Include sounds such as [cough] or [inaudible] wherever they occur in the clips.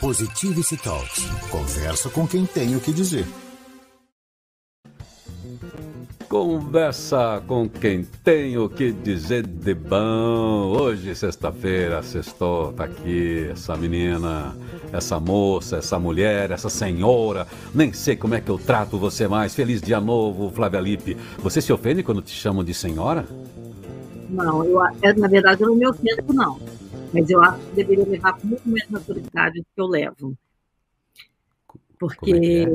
Positivity Talks. Conversa com quem tem o que dizer. Conversa com quem tem o que dizer de bom. Hoje, sexta-feira, sextou, tá aqui essa menina, essa moça, essa mulher, essa senhora. Nem sei como é que eu trato você mais. Feliz dia novo, Flávia Lippe. Você se ofende quando te chamam de senhora? Não, eu, na verdade eu não me ofendo, não. Mas eu acho que deveria levar com muito mais naturalidade do que eu levo. Porque é é?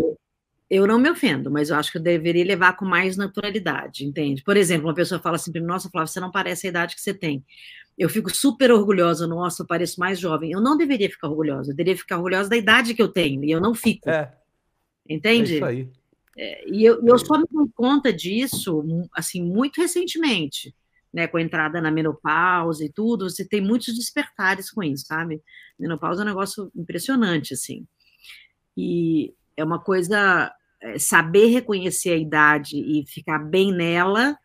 eu não me ofendo, mas eu acho que eu deveria levar com mais naturalidade, entende? Por exemplo, uma pessoa fala assim para mim, nossa, Flávia, você não parece a idade que você tem. Eu fico super orgulhosa, nossa, eu pareço mais jovem. Eu não deveria ficar orgulhosa, eu deveria ficar orgulhosa da idade que eu tenho, e eu não fico. É. Entende? É isso aí. É, e eu, eu só me dou conta disso, assim, muito recentemente né, com a entrada na menopausa e tudo, você tem muitos despertares com isso, sabe? Menopausa é um negócio impressionante, assim. E é uma coisa, é, saber reconhecer a idade e ficar bem nela,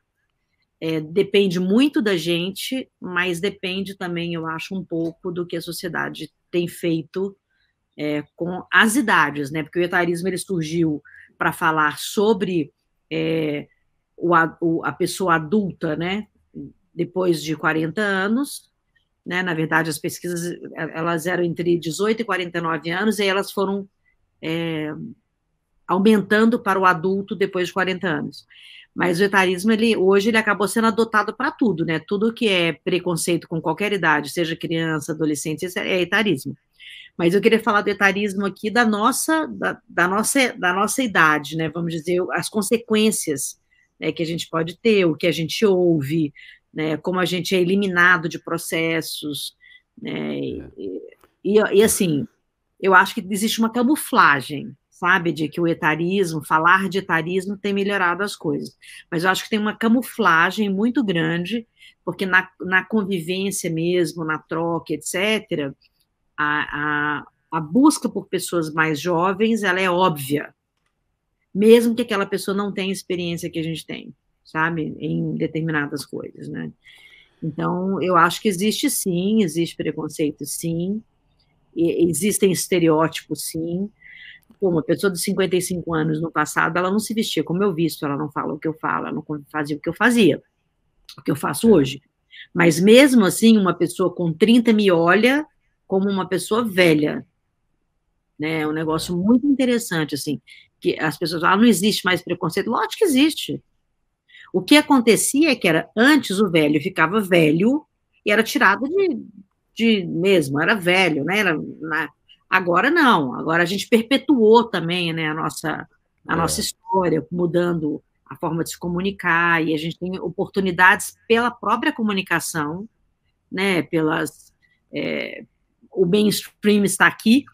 é, depende muito da gente, mas depende também, eu acho, um pouco do que a sociedade tem feito é, com as idades, né? Porque o etarismo ele surgiu para falar sobre é, o, a, a pessoa adulta, né? Depois de 40 anos, né? Na verdade, as pesquisas elas eram entre 18 e 49 anos e elas foram é, aumentando para o adulto depois de 40 anos. Mas o etarismo, ele, hoje, ele acabou sendo adotado para tudo, né? Tudo que é preconceito com qualquer idade, seja criança, adolescente, é etarismo. Mas eu queria falar do etarismo aqui da nossa, da, da nossa, da nossa idade, né? Vamos dizer, as consequências né, que a gente pode ter, o que a gente ouve, né, como a gente é eliminado de processos, né, e, é. e, e, assim, eu acho que existe uma camuflagem, sabe, de que o etarismo, falar de etarismo tem melhorado as coisas, mas eu acho que tem uma camuflagem muito grande, porque na, na convivência mesmo, na troca, etc., a, a, a busca por pessoas mais jovens, ela é óbvia, mesmo que aquela pessoa não tenha a experiência que a gente tem sabe, em determinadas coisas, né? Então, eu acho que existe sim, existe preconceito sim, existem estereótipos sim. Pô, uma pessoa de 55 anos no passado, ela não se vestia como eu visto, ela não fala o que eu falo, ela não fazia o que eu fazia, o que eu faço hoje. Mas mesmo assim, uma pessoa com 30 me olha como uma pessoa velha. Né? É um negócio muito interessante, assim, que as pessoas falam, ah, não existe mais preconceito. Lógico que existe. O que acontecia é que era antes o velho ficava velho e era tirado de, de mesmo, era velho, né? Era, na, agora não, agora a gente perpetuou também né, a, nossa, a é. nossa história, mudando a forma de se comunicar, e a gente tem oportunidades pela própria comunicação, né? Pelas. É, o mainstream está aqui,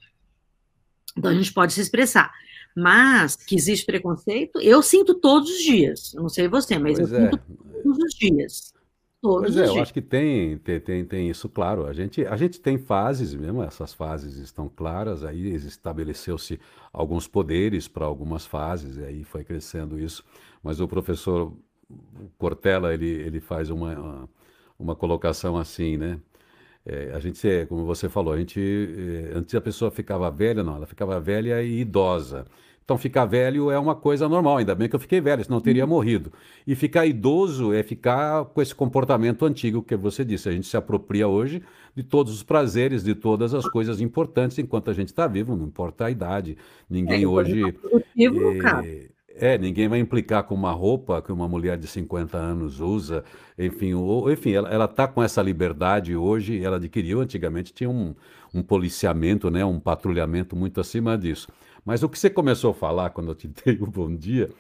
então a gente pode se expressar. Mas que existe preconceito, eu sinto todos os dias. Eu não sei você, mas pois eu é. sinto todos os dias. Todos pois é, eu acho que tem, tem, tem, tem, isso claro. A gente, a gente tem fases mesmo, essas fases estão claras, aí estabeleceu-se alguns poderes para algumas fases, e aí foi crescendo isso. Mas o professor Cortella, ele, ele faz uma, uma colocação assim, né? É, a gente, como você falou, a gente, é, antes a pessoa ficava velha, não, ela ficava velha e idosa. Então, ficar velho é uma coisa normal, ainda bem que eu fiquei velho, senão eu teria uhum. morrido. E ficar idoso é ficar com esse comportamento antigo que você disse. A gente se apropria hoje de todos os prazeres, de todas as coisas importantes enquanto a gente está vivo, não importa a idade. Ninguém é, hoje. É, cara. É, ninguém vai implicar com uma roupa que uma mulher de 50 anos usa, enfim, ou, enfim, ela está com essa liberdade hoje, ela adquiriu, antigamente tinha um, um policiamento, né, um patrulhamento muito acima disso. Mas o que você começou a falar quando eu te [laughs] dei o bom dia,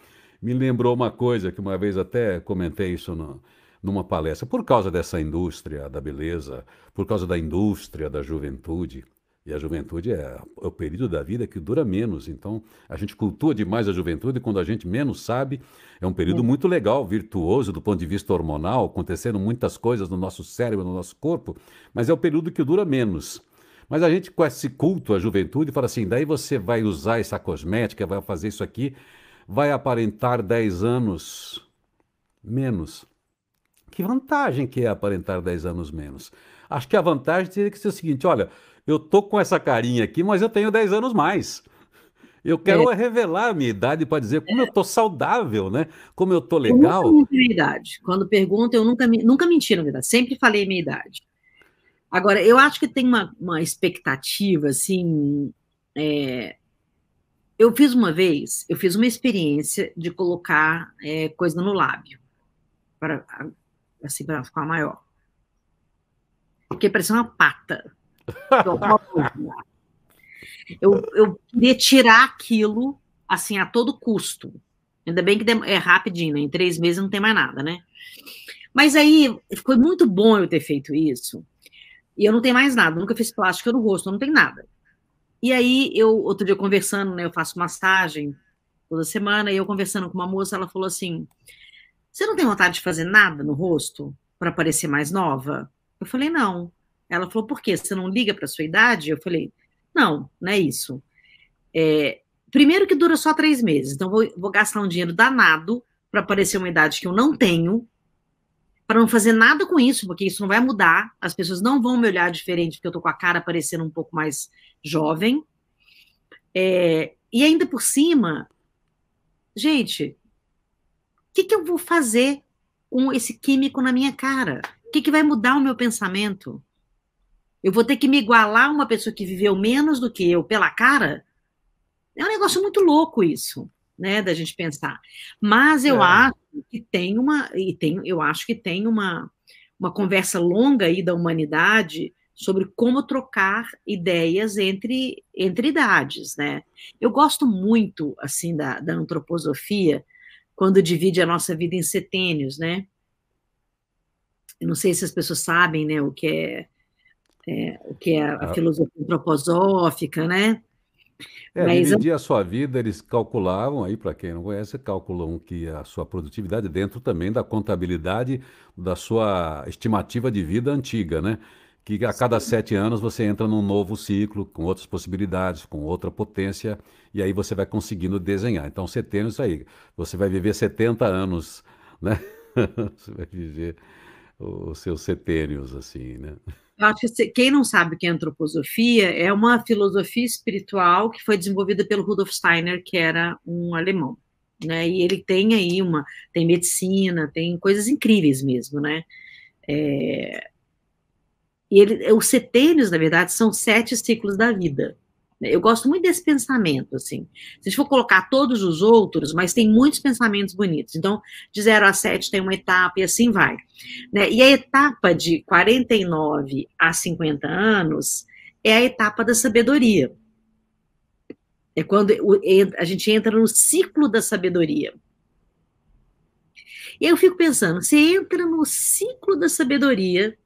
me lembrou uma coisa que uma vez até comentei isso no, numa palestra, por causa dessa indústria da beleza, por causa da indústria da juventude, e a juventude é, é, o período da vida que dura menos. Então, a gente cultua demais a juventude quando a gente menos sabe. É um período é. muito legal, virtuoso do ponto de vista hormonal, acontecendo muitas coisas no nosso cérebro, no nosso corpo, mas é o período que dura menos. Mas a gente, com esse culto à juventude, fala assim: daí você vai usar essa cosmética, vai fazer isso aqui, vai aparentar 10 anos menos. Que vantagem que é aparentar 10 anos menos? Acho que a vantagem teria que ser o seguinte: olha, eu tô com essa carinha aqui, mas eu tenho 10 anos mais. Eu quero é. revelar a minha idade para dizer como é. eu tô saudável, né? Como eu tô legal. Eu nunca minha idade. Quando perguntam, eu nunca, nunca menti na verdade. Sempre falei minha idade. Agora, eu acho que tem uma, uma expectativa, assim. É... Eu fiz uma vez, eu fiz uma experiência de colocar é, coisa no lábio, para assim, para ficar maior. Porque parecia uma pata. Eu, eu queria tirar aquilo, assim, a todo custo. Ainda bem que é rapidinho, né? Em três meses não tem mais nada, né? Mas aí foi muito bom eu ter feito isso. E eu não tenho mais nada, nunca fiz plástica no rosto, não tem nada. E aí, eu, outro dia conversando, né? Eu faço massagem toda semana, e eu conversando com uma moça, ela falou assim: Você não tem vontade de fazer nada no rosto para parecer mais nova? Eu falei, não. Ela falou, por quê? Você não liga para sua idade? Eu falei, não, não é isso. É, primeiro que dura só três meses, então vou, vou gastar um dinheiro danado para aparecer uma idade que eu não tenho, para não fazer nada com isso, porque isso não vai mudar, as pessoas não vão me olhar diferente, porque eu tô com a cara parecendo um pouco mais jovem. É, e ainda por cima, gente, o que, que eu vou fazer com esse químico na minha cara? O que, que vai mudar o meu pensamento? Eu vou ter que me igualar a uma pessoa que viveu menos do que eu pela cara? É um negócio muito louco isso, né, da gente pensar. Mas eu é. acho que tem uma e tem, eu acho que tem uma uma conversa longa aí da humanidade sobre como trocar ideias entre, entre idades, né? Eu gosto muito, assim, da, da antroposofia, quando divide a nossa vida em setênios, né? Eu não sei se as pessoas sabem, né, o que é é, o que é a, a ah. filosofia antroposófica, né? É, Mas, dividir a sua vida, eles calculavam aí, para quem não conhece, calculam que a sua produtividade dentro também da contabilidade da sua estimativa de vida antiga, né? Que a cada sete anos você entra num novo ciclo, com outras possibilidades, com outra potência, e aí você vai conseguindo desenhar. Então, tem isso aí. Você vai viver 70 anos, né? [laughs] você vai viver os seus setênios, assim, né? Eu acho que quem não sabe o que é antroposofia é uma filosofia espiritual que foi desenvolvida pelo Rudolf Steiner, que era um alemão, né? E ele tem aí uma, tem medicina, tem coisas incríveis mesmo, né? É, e ele, os setênios, na verdade, são sete ciclos da vida. Eu gosto muito desse pensamento, assim. Se a gente for colocar todos os outros, mas tem muitos pensamentos bonitos. Então, de 0 a 7 tem uma etapa e assim vai. Né? E a etapa de 49 a 50 anos é a etapa da sabedoria. É quando a gente entra no ciclo da sabedoria. E aí eu fico pensando, você entra no ciclo da sabedoria,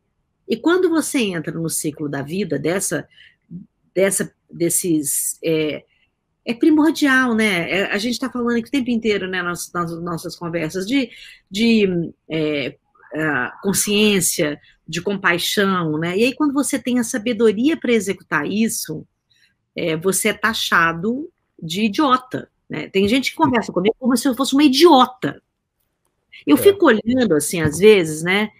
e quando você entra no ciclo da vida, dessa, dessa desses. É, é primordial, né? É, a gente está falando aqui o tempo inteiro, né, nas, nas nossas conversas, de, de é, consciência, de compaixão, né? E aí, quando você tem a sabedoria para executar isso, é, você é taxado de idiota. Né? Tem gente que conversa comigo como se eu fosse uma idiota. Eu é. fico olhando, assim, às vezes, né?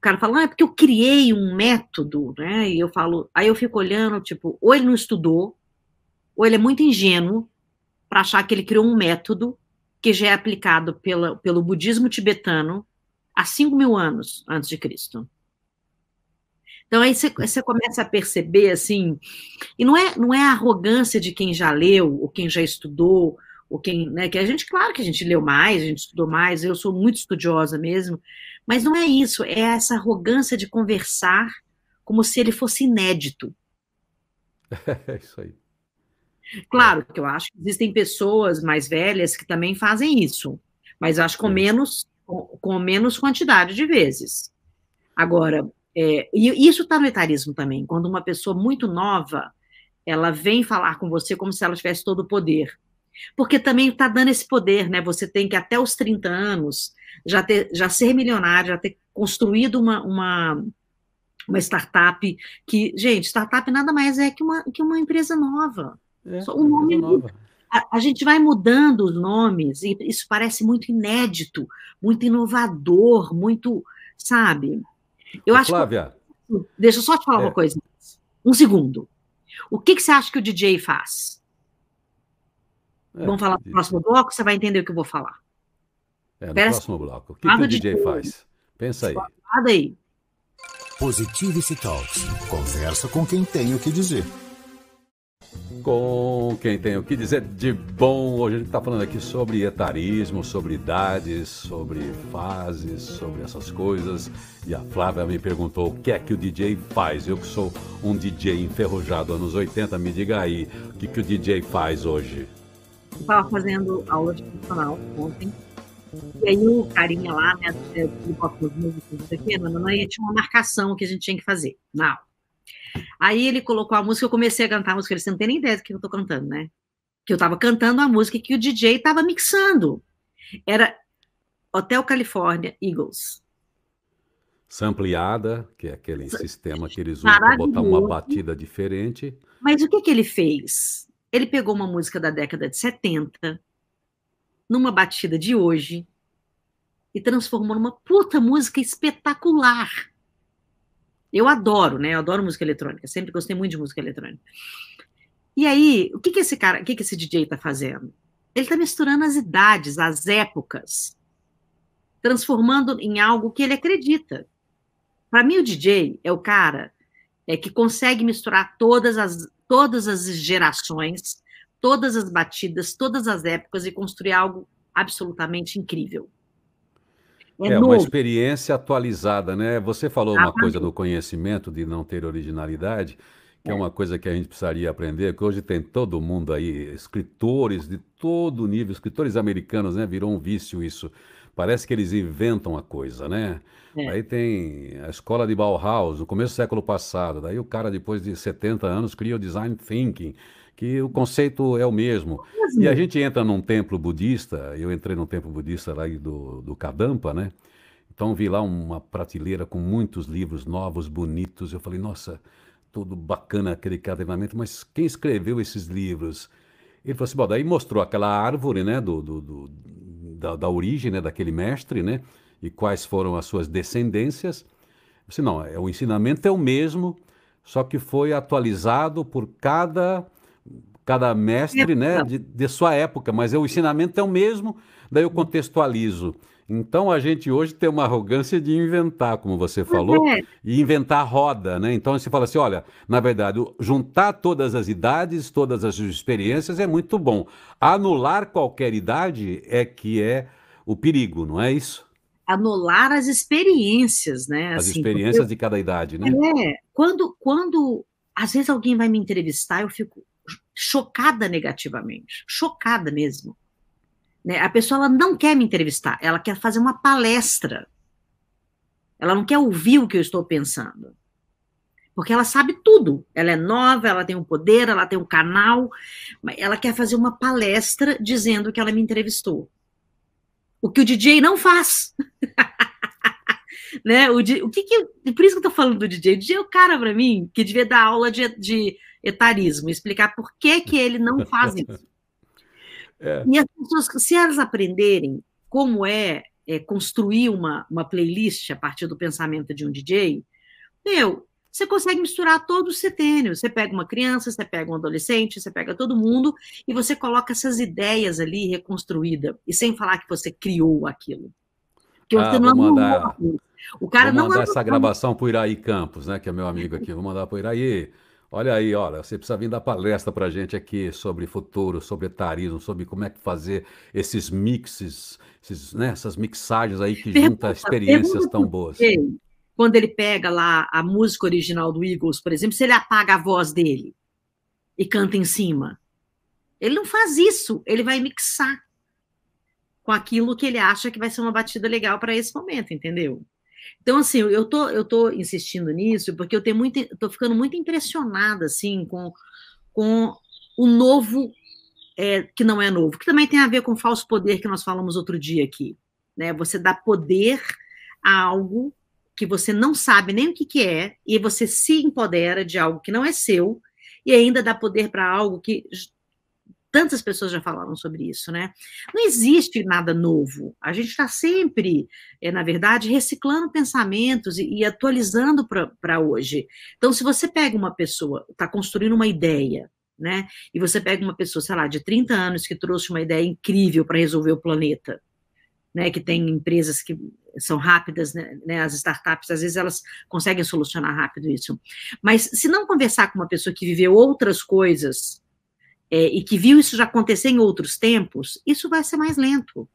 Cara fala, ah, é porque eu criei um método, né? E eu falo, aí eu fico olhando, tipo, ou ele não estudou, ou ele é muito ingênuo para achar que ele criou um método que já é aplicado pela, pelo budismo tibetano há 5 mil anos antes de Cristo. Então aí você, você, começa a perceber assim, e não é não é a arrogância de quem já leu ou quem já estudou ou quem, né, que a gente claro que a gente leu mais, a gente estudou mais, eu sou muito estudiosa mesmo, mas não é isso, é essa arrogância de conversar como se ele fosse inédito. [laughs] É isso aí. Claro que eu acho que existem pessoas mais velhas que também fazem isso, mas acho com menos, com, com menos quantidade de vezes. Agora, é, e isso está no etarismo também, quando uma pessoa muito nova, ela vem falar com você como se ela tivesse todo o poder. Porque também está dando esse poder, né? Você tem que até os 30 anos já, ter, já ser milionário, já ter construído uma, uma, uma startup que, gente, startup nada mais é que uma, que uma empresa nova. É, o nome nova. A, a, gente vai mudando os nomes e isso parece muito inédito, muito inovador, muito, sabe? Eu acho Flávia. Que, deixa eu só te falar é. uma coisa. Um segundo. O que, que você acha que o DJ faz? É, Vamos falar no próximo bloco, você vai entender o que eu vou falar. É, no Pera próximo bloco. O que, que o DJ, DJ faz? Pensa aí. Nada aí. Positivity Talks. Conversa com quem tem o que dizer. Com quem tem o que dizer de bom. Hoje a gente está falando aqui sobre etarismo, sobre idades, sobre fases, sobre essas coisas. E a Flávia me perguntou o que é que o DJ faz. Eu que sou um DJ enferrujado anos 80, me diga aí, o que, que o DJ faz hoje? Estava fazendo aula de funcional ontem e aí o carinha lá, né, que bota os músicos, não, não, não, tinha uma marcação que a gente tinha que fazer na aula. Aí ele colocou a música, eu comecei a cantar a música, ele não tem nem ideia do que eu tô cantando, né? Que eu tava cantando a música que o DJ tava mixando. Era Hotel California Eagles. Sampleada, que é aquele sistema que eles usam para botar uma batida diferente. Mas o que que ele fez? Ele pegou uma música da década de 70, numa batida de hoje e transformou numa puta música espetacular. Eu adoro, né? Eu adoro música eletrônica, sempre gostei muito de música eletrônica. E aí, o que que esse cara, o que que esse DJ tá fazendo? Ele tá misturando as idades, as épocas, transformando em algo que ele acredita. Para mim, o DJ é o cara é que consegue misturar todas as, todas as gerações, todas as batidas, todas as épocas e construir algo absolutamente incrível. É, é uma experiência atualizada, né? Você falou uma coisa do conhecimento, de não ter originalidade, que é. é uma coisa que a gente precisaria aprender, que hoje tem todo mundo aí, escritores de todo nível, escritores americanos, né? Virou um vício isso. Parece que eles inventam a coisa, né? É. Aí tem a escola de Bauhaus, no começo do século passado. Daí o cara, depois de 70 anos, cria o design thinking que o conceito é o mesmo. E a gente entra num templo budista, eu entrei num templo budista lá do, do Kadampa, né? Então vi lá uma prateleira com muitos livros novos, bonitos. Eu falei, nossa, tudo bacana aquele treinamento, mas quem escreveu esses livros? Ele falou assim, bom, daí mostrou aquela árvore, né, do, do, do da, da, origem, né, daquele mestre, né, e quais foram as suas descendências. Disse, não, é, o ensinamento é o mesmo, só que foi atualizado por cada cada mestre, né, de, de, sua época, mas o ensinamento é o mesmo, daí eu contextualizo. Então a gente hoje tem uma arrogância de inventar, como você falou, é. e inventar roda, né? Então você fala assim, olha, na verdade, juntar todas as idades, todas as experiências é muito bom. Anular qualquer idade é que é o perigo, não é isso? Anular as experiências, né? As assim, experiências de cada idade, né? É, quando, quando às vezes alguém vai me entrevistar, eu fico, chocada negativamente, chocada mesmo. Né? A pessoa ela não quer me entrevistar, ela quer fazer uma palestra. Ela não quer ouvir o que eu estou pensando. Porque ela sabe tudo. Ela é nova, ela tem um poder, ela tem um canal. Ela quer fazer uma palestra dizendo que ela me entrevistou. O que o DJ não faz. [laughs] né? O, o que, que por isso que eu tô falando do DJ. O DJ é o cara para mim que devia dar aula de, de etarismo, explicar por que, que ele não faz isso. É. E as pessoas, se elas aprenderem como é, é, construir uma, uma playlist a partir do pensamento de um DJ, meu, você consegue misturar todos os setênios. Você pega uma criança, você pega um adolescente, você pega todo mundo e você coloca essas ideias ali reconstruída e sem falar que você criou aquilo. Que ah, você não mandar, o cara vou não mandar essa gravação para o Iraí Campos, né, que é meu amigo aqui. Vou mandar para o Iraí. Olha aí, olha, você precisa vir dar palestra para a gente aqui sobre futuro, sobre etarismo, sobre como é que fazer esses mixes, esses, né, essas mixagens aí que juntam experiências tão boas. Quando ele pega lá a música original do Eagles, por exemplo, se ele apaga a voz dele e canta em cima. Ele não faz isso, ele vai mixar com aquilo que ele acha que vai ser uma batida legal para esse momento, entendeu? Então, assim, eu tô, eu tô insistindo nisso porque eu tenho muito, tô ficando muito impressionada, assim, com, com o novo, é, que não é novo, que também tem a ver com o falso poder que nós falamos outro dia aqui, né? Você dá poder a algo que você não sabe nem o que, que é, e você se empodera de algo que não é seu, e ainda dá poder para algo que tantas pessoas já falaram sobre isso, né? Não existe nada novo. A gente está sempre, é, na verdade, reciclando pensamentos e, e atualizando para hoje. Então, se você pega uma pessoa, está construindo uma ideia, né? E você pega uma pessoa, sei lá, de 30 anos que trouxe uma ideia incrível para resolver o planeta, né? Que tem empresas que são rápidas, né, né, as startups, às vezes elas conseguem solucionar rápido isso. Mas se não conversar com uma pessoa que viveu outras coisas é, e que viu isso já acontecer em outros tempos, isso vai ser mais lento.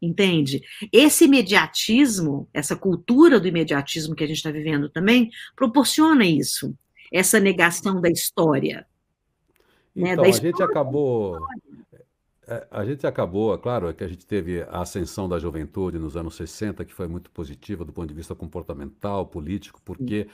Entende? Esse imediatismo, essa cultura do imediatismo que a gente está vivendo também, proporciona isso, essa negação da história. Né, então, da a gente acabou. É, a gente acabou, claro, é que a gente teve a ascensão da juventude nos anos 60, que foi muito positiva do ponto de vista comportamental, político, porque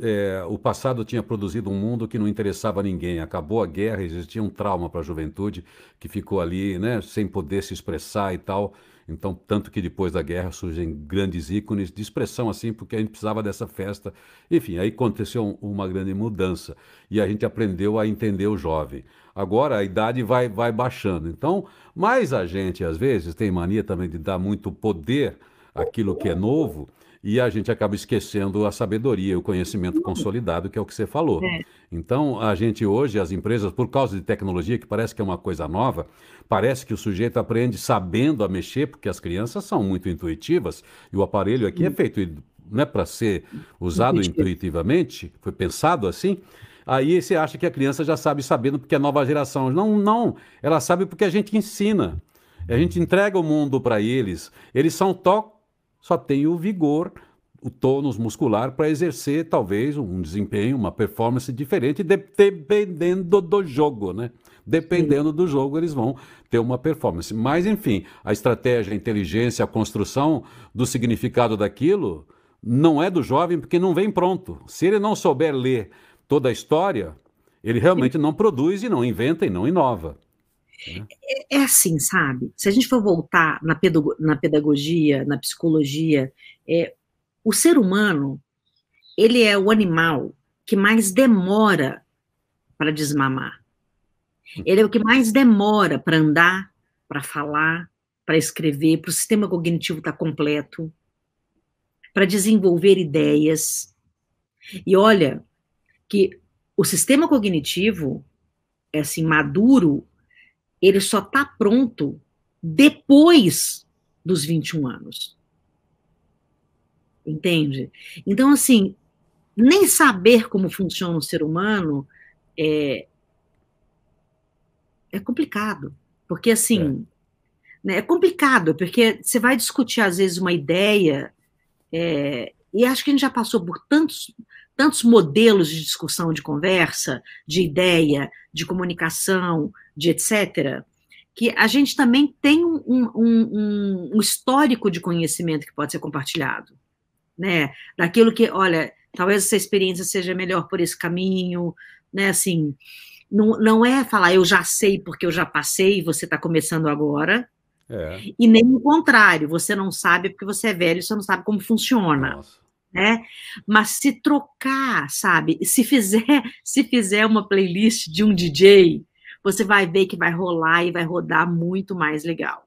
é, o passado tinha produzido um mundo que não interessava a ninguém. Acabou a guerra, existia um trauma para a juventude que ficou ali, né, sem poder se expressar e tal. Então, tanto que depois da guerra surgem grandes ícones de expressão assim, porque a gente precisava dessa festa. Enfim, aí aconteceu uma grande mudança e a gente aprendeu a entender o jovem. Agora a idade vai, vai baixando. Então, mais a gente às vezes tem mania também de dar muito poder àquilo que é novo e a gente acaba esquecendo a sabedoria, o conhecimento consolidado, que é o que você falou. É. Então, a gente hoje, as empresas, por causa de tecnologia, que parece que é uma coisa nova, parece que o sujeito aprende sabendo a mexer, porque as crianças são muito intuitivas, e o aparelho aqui é feito não é para ser usado intuitivamente, foi pensado assim. Aí você acha que a criança já sabe sabendo porque é nova geração. Não, não. Ela sabe porque a gente ensina. A gente entrega o mundo para eles. Eles são to só tem o vigor, o tônus muscular para exercer talvez um desempenho, uma performance diferente, dependendo do jogo, né? Dependendo Sim. do jogo, eles vão ter uma performance. Mas, enfim, a estratégia, a inteligência, a construção do significado daquilo não é do jovem porque não vem pronto. Se ele não souber ler toda a história, ele realmente não produz e não inventa e não inova. Né? É, é, assim, sabe? Se a gente for voltar na, na pedagogia, na psicologia, é, o ser humano, ele é o animal que mais demora para desmamar. Ele é o que mais demora para andar, para falar, para escrever, para o sistema cognitivo estar tá completo, para desenvolver ideias. E olha que o sistema cognitivo, é assim, maduro, ele só está pronto depois dos 21 anos. Entende? Então, assim, nem saber como funciona o ser humano é, é complicado. Porque, assim, é. Né, é complicado, porque você vai discutir, às vezes, uma ideia, é, e acho que a gente já passou por tantos, tantos modelos de discussão, de conversa, de ideia, de comunicação, de etc., que a gente também tem um, um, um, histórico de conhecimento que pode ser compartilhado, né? Daquilo que, olha, talvez essa experiência seja melhor por esse caminho, né? Assim, não, não é falar eu já sei porque eu já passei e você está começando agora, é. e nem o contrário, você não sabe porque você é velho, você não sabe como funciona. Nossa né? Mas se trocar, sabe? Se fizer, [laughs] se fizer uma playlist de um DJ, você vai ver que vai rolar e vai rodar muito mais legal.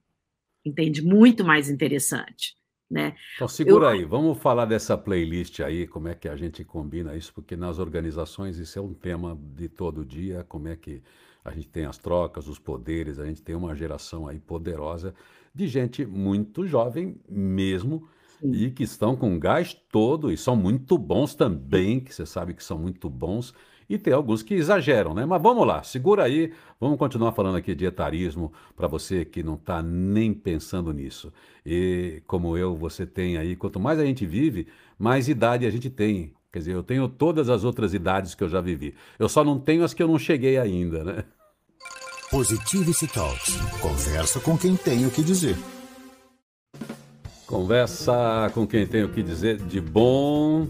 Entende? Muito mais interessante. Né? Então segura Eu... aí, vamos falar dessa playlist aí, como é que a gente combina isso, porque nas organizações isso é um tema de todo dia, como é que a gente tem as trocas, os poderes, a gente tem uma geração aí poderosa de gente muito jovem mesmo, e que estão com gás todo e são muito bons também, que você sabe que são muito bons. E tem alguns que exageram, né? Mas vamos lá, segura aí, vamos continuar falando aqui de etarismo para você que não está nem pensando nisso. E como eu, você tem aí, quanto mais a gente vive, mais idade a gente tem. Quer dizer, eu tenho todas as outras idades que eu já vivi. Eu só não tenho as que eu não cheguei ainda, né? Positivity Talks. Conversa com quem tem o que dizer. Conversa com quem tem o que dizer de bom.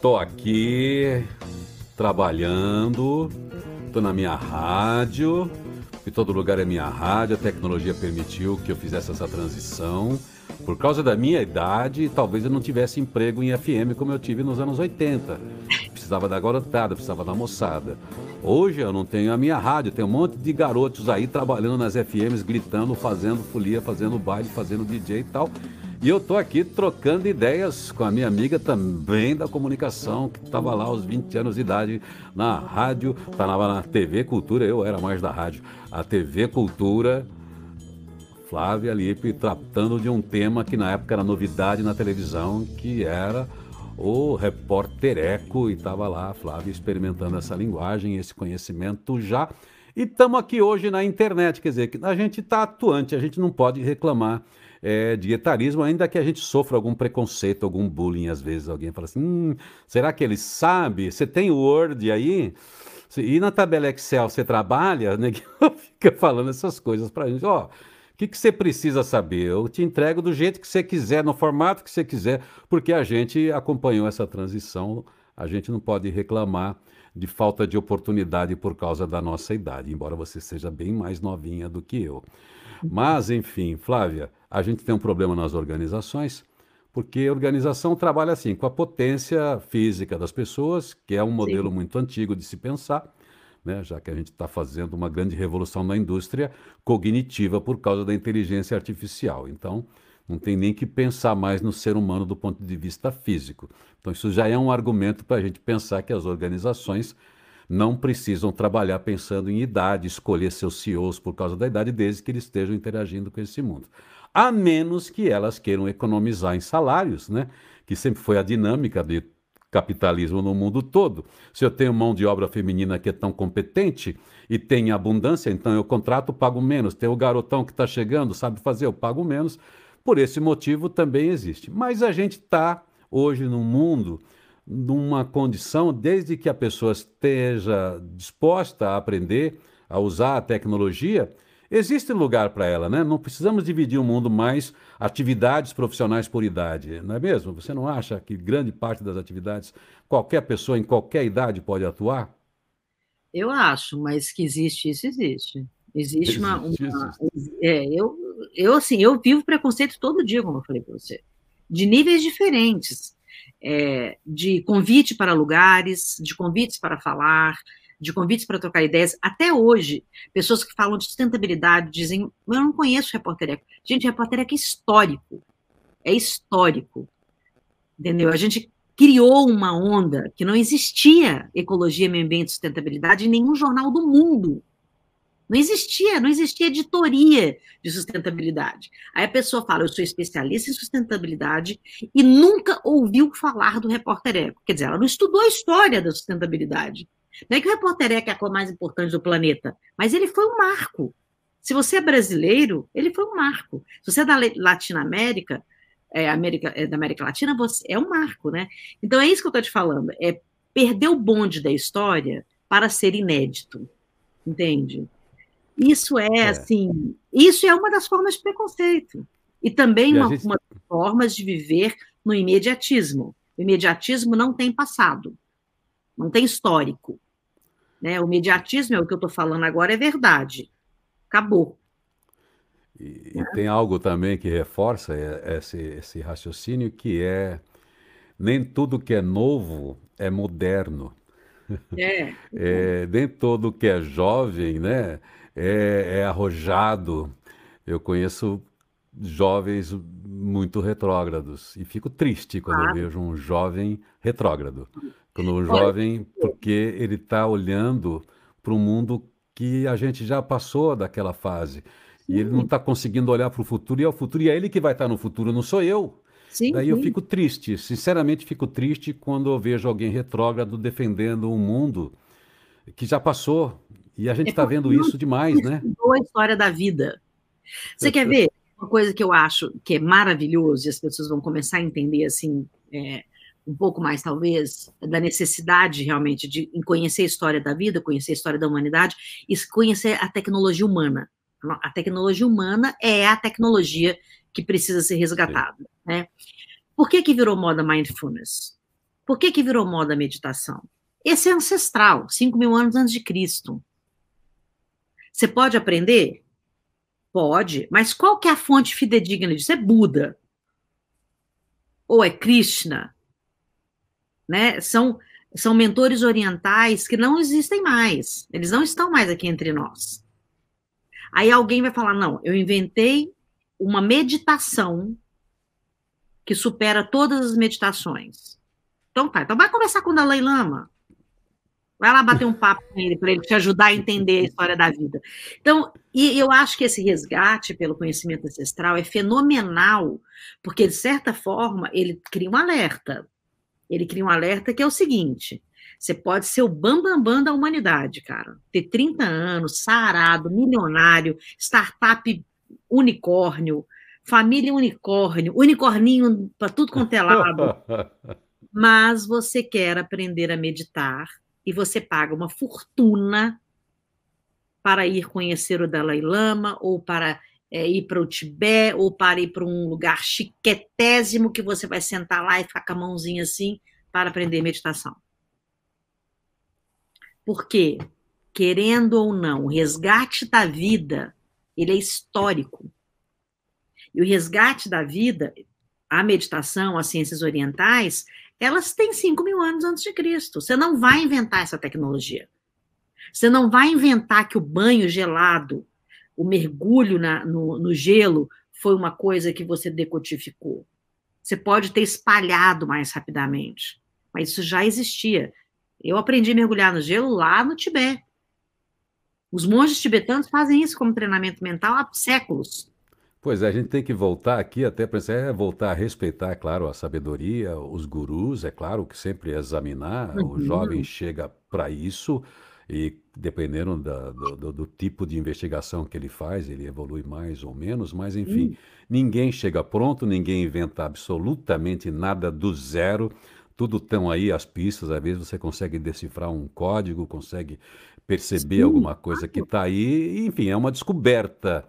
Tô aqui trabalhando, tô na minha rádio, e todo lugar é minha rádio, a tecnologia permitiu que eu fizesse essa transição. Por causa da minha idade, talvez eu não tivesse emprego em FM como eu tive nos anos 80. Precisava da garotada, precisava da moçada. Hoje eu não tenho a minha rádio, tem um monte de garotos aí trabalhando nas FMs, gritando, fazendo folia, fazendo baile, fazendo DJ e tal. E eu tô aqui trocando ideias com a minha amiga também da comunicação, que estava lá aos 20 anos de idade na rádio, estava na TV Cultura, eu era mais da rádio. A TV Cultura, Flávia Lipe, tratando de um tema que na época era novidade na televisão, que era o repórter Eco, e estava lá, Flávia, experimentando essa linguagem, esse conhecimento já. E estamos aqui hoje na internet, quer dizer, a gente está atuante, a gente não pode reclamar é, de etarismo, ainda que a gente sofra algum preconceito, algum bullying, às vezes alguém fala assim, hum, será que ele sabe? Você tem o Word aí? E na tabela Excel você trabalha? Né? [laughs] Fica falando essas coisas para a gente, ó... O que, que você precisa saber? Eu te entrego do jeito que você quiser, no formato que você quiser, porque a gente acompanhou essa transição, a gente não pode reclamar de falta de oportunidade por causa da nossa idade, embora você seja bem mais novinha do que eu. Mas, enfim, Flávia, a gente tem um problema nas organizações, porque a organização trabalha assim, com a potência física das pessoas, que é um modelo Sim. muito antigo de se pensar, né, já que a gente está fazendo uma grande revolução na indústria cognitiva por causa da inteligência artificial. Então, não tem nem que pensar mais no ser humano do ponto de vista físico. Então, isso já é um argumento para a gente pensar que as organizações não precisam trabalhar pensando em idade, escolher seus CEOs por causa da idade, desde que eles estejam interagindo com esse mundo. A menos que elas queiram economizar em salários, né? que sempre foi a dinâmica de capitalismo no mundo todo. Se eu tenho mão de obra feminina que é tão competente e tem abundância, então eu contrato, pago menos. Tem o garotão que está chegando, sabe fazer, eu pago menos. Por esse motivo também existe. Mas a gente está hoje no mundo numa condição, desde que a pessoa esteja disposta a aprender, a usar a tecnologia, existe lugar para ela, né? Não precisamos dividir o mundo mais atividades profissionais por idade, não é mesmo? Você não acha que grande parte das atividades qualquer pessoa em qualquer idade pode atuar? Eu acho, mas que existe isso existe. Existe, uma, uma é, eu, eu assim, eu vivo preconceito todo dia, como eu falei para você, de níveis diferentes, é, de convite para lugares, de convites para falar, de convites para trocar ideias. Até hoje, pessoas que falam de sustentabilidade dizem: Eu não conheço Repórter Eco. Gente, Repórter Eco é histórico. É histórico. Entendeu? A gente criou uma onda que não existia ecologia, meio ambiente e sustentabilidade em nenhum jornal do mundo. Não existia, não existia editoria de sustentabilidade. Aí a pessoa fala, eu sou especialista em sustentabilidade e nunca ouviu falar do repórter eco. Quer dizer, ela não estudou a história da sustentabilidade. Não é que o repórter é, é a coisa mais importante do planeta, mas ele foi um marco. Se você é brasileiro, ele foi um marco. Se você é da Latinoamérica, é, América, é da América Latina, você é um marco, né? Então é isso que eu estou te falando. É perder o bonde da história para ser inédito, entende? Isso é, é. assim, isso é uma das formas de preconceito e também e uma, gente... uma das formas de viver no imediatismo. O imediatismo não tem passado, não tem histórico. Né? O mediatismo é o que eu estou falando agora, é verdade. Acabou. E, e tem algo também que reforça esse, esse raciocínio, que é nem tudo que é novo é moderno. É. [laughs] é nem todo que é jovem né, é, é arrojado. Eu conheço jovens muito retrógrados e fico triste quando ah. eu vejo um jovem retrógrado. Quando um jovem, porque ele está olhando para um mundo que a gente já passou daquela fase. E ele não está conseguindo olhar para o futuro, e é o futuro, e é ele que vai estar tá no futuro, não sou eu. Sim, Daí sim. eu fico triste, sinceramente fico triste quando eu vejo alguém retrógrado defendendo um mundo que já passou. E a gente está é vendo isso demais, né? a história da vida. Você quer ver uma coisa que eu acho que é maravilhoso e as pessoas vão começar a entender assim, é, um pouco mais, talvez, da necessidade realmente de conhecer a história da vida, conhecer a história da humanidade e conhecer a tecnologia humana. A tecnologia humana é a tecnologia que precisa ser resgatada. Né? Por que, que virou moda mindfulness? Por que, que virou moda meditação? Esse é ancestral, 5 mil anos antes de Cristo. Você pode aprender? Pode, mas qual que é a fonte fidedigna disso? É Buda. Ou é Krishna? Né? São são mentores orientais que não existem mais. Eles não estão mais aqui entre nós. Aí alguém vai falar: não, eu inventei uma meditação que supera todas as meditações. Então tá, então vai conversar com o Dalai Lama. Vai lá bater um papo com ele para ele te ajudar a entender a história da vida. Então, e eu acho que esse resgate pelo conhecimento ancestral é fenomenal, porque de certa forma ele cria um alerta ele cria um alerta que é o seguinte: você pode ser o bambambam bam, bam da humanidade, cara. Ter 30 anos, sarado, milionário, startup unicórnio, família unicórnio, unicorninho para tudo quanto é lado. [laughs] Mas você quer aprender a meditar e você paga uma fortuna para ir conhecer o Dalai Lama ou para é, ir para o Tibete ou para ir para um lugar chiquetésimo que você vai sentar lá e ficar com a mãozinha assim para aprender meditação. Porque, querendo ou não, o resgate da vida, ele é histórico. E o resgate da vida, a meditação, as ciências orientais, elas têm 5 mil anos antes de Cristo. Você não vai inventar essa tecnologia. Você não vai inventar que o banho gelado o mergulho na, no, no gelo foi uma coisa que você decodificou. Você pode ter espalhado mais rapidamente, mas isso já existia. Eu aprendi a mergulhar no gelo lá no Tibete. Os monges tibetanos fazem isso como treinamento mental há séculos. Pois é, a gente tem que voltar aqui até para é, voltar a respeitar, claro, a sabedoria, os gurus, é claro que sempre examinar. Uhum. O jovem chega para isso e dependendo da, do, do, tipo de investigação que ele faz, ele evolui mais ou menos, mas enfim, hum. ninguém chega pronto, ninguém inventa absolutamente nada do zero. Tudo estão aí as pistas, às vezes você consegue decifrar um código, consegue perceber Sim. alguma coisa que está aí, enfim, é uma descoberta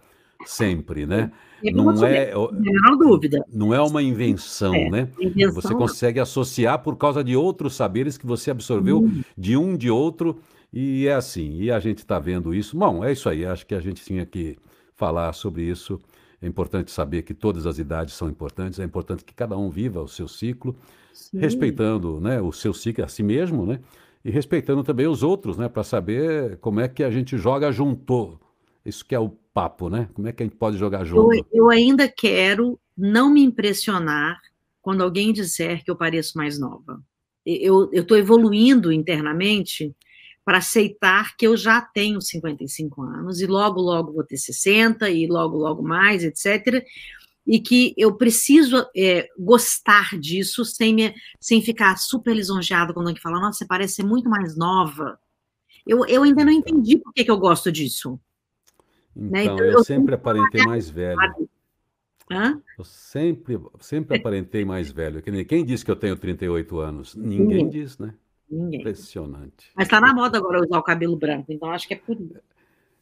sempre, né? Não é, não dúvida. Não é uma invenção, é, né? Invenção, você consegue associar por causa de outros saberes que você absorveu hum. de um de outro e é assim, e a gente está vendo isso. Bom, é isso aí, acho que a gente tinha que falar sobre isso. É importante saber que todas as idades são importantes, é importante que cada um viva o seu ciclo, Sim. respeitando né, o seu ciclo a si mesmo, né? E respeitando também os outros, né? Para saber como é que a gente joga junto. Isso que é o papo, né? Como é que a gente pode jogar junto? Eu, eu ainda quero não me impressionar quando alguém disser que eu pareço mais nova. Eu estou evoluindo internamente para aceitar que eu já tenho 55 anos e logo, logo vou ter 60 e logo, logo mais, etc. E que eu preciso é, gostar disso sem, me, sem ficar super lisonjeado quando alguém fala, nossa, você parece ser muito mais nova. Eu, eu ainda não entendi por que, que eu gosto disso. Então, né? então eu, eu, sempre aparentei mais velho. Hã? Eu sempre, sempre [laughs] aparentei mais velho. Quem disse que eu tenho 38 anos? Ninguém diz, né? Ninguém. Impressionante. Mas está na moda agora usar o cabelo branco, então acho que é por isso.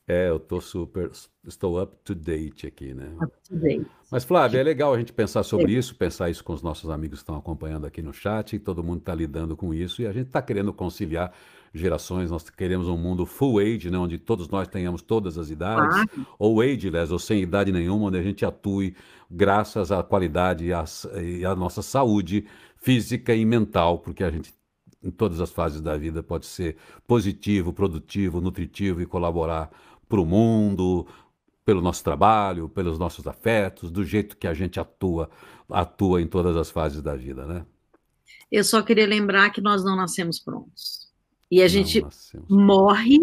É, eu tô super, estou up to date aqui, né? Up to date. Mas, Flávia, é legal a gente pensar sobre isso, pensar isso com os nossos amigos que estão acompanhando aqui no chat, e todo mundo está lidando com isso, e a gente está querendo conciliar gerações, nós queremos um mundo full age, né, onde todos nós tenhamos todas as idades, ah. ou ageless, ou sem idade nenhuma, onde a gente atue graças à qualidade e à, e à nossa saúde física e mental, porque a gente em todas as fases da vida pode ser positivo, produtivo, nutritivo e colaborar para o mundo, pelo nosso trabalho, pelos nossos afetos, do jeito que a gente atua, atua em todas as fases da vida, né? Eu só queria lembrar que nós não nascemos prontos. E a gente morre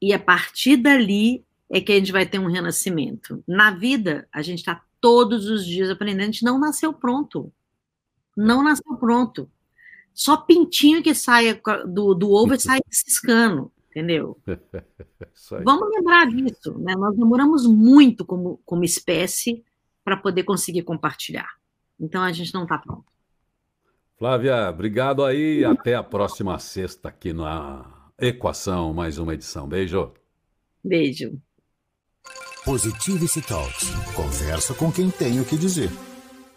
e a partir dali é que a gente vai ter um renascimento. Na vida, a gente está todos os dias aprendendo, a gente não nasceu pronto. Não nasceu pronto. Só pintinho que saia do, do ovo e sai ciscando, entendeu? [laughs] Vamos lembrar disso, né? Nós demoramos muito como, como espécie para poder conseguir compartilhar. Então a gente não está pronto. Flávia, obrigado aí. Até a próxima sexta aqui na Equação, mais uma edição. Beijo. Beijo. Positivity Talks. Conversa com quem tem o que dizer.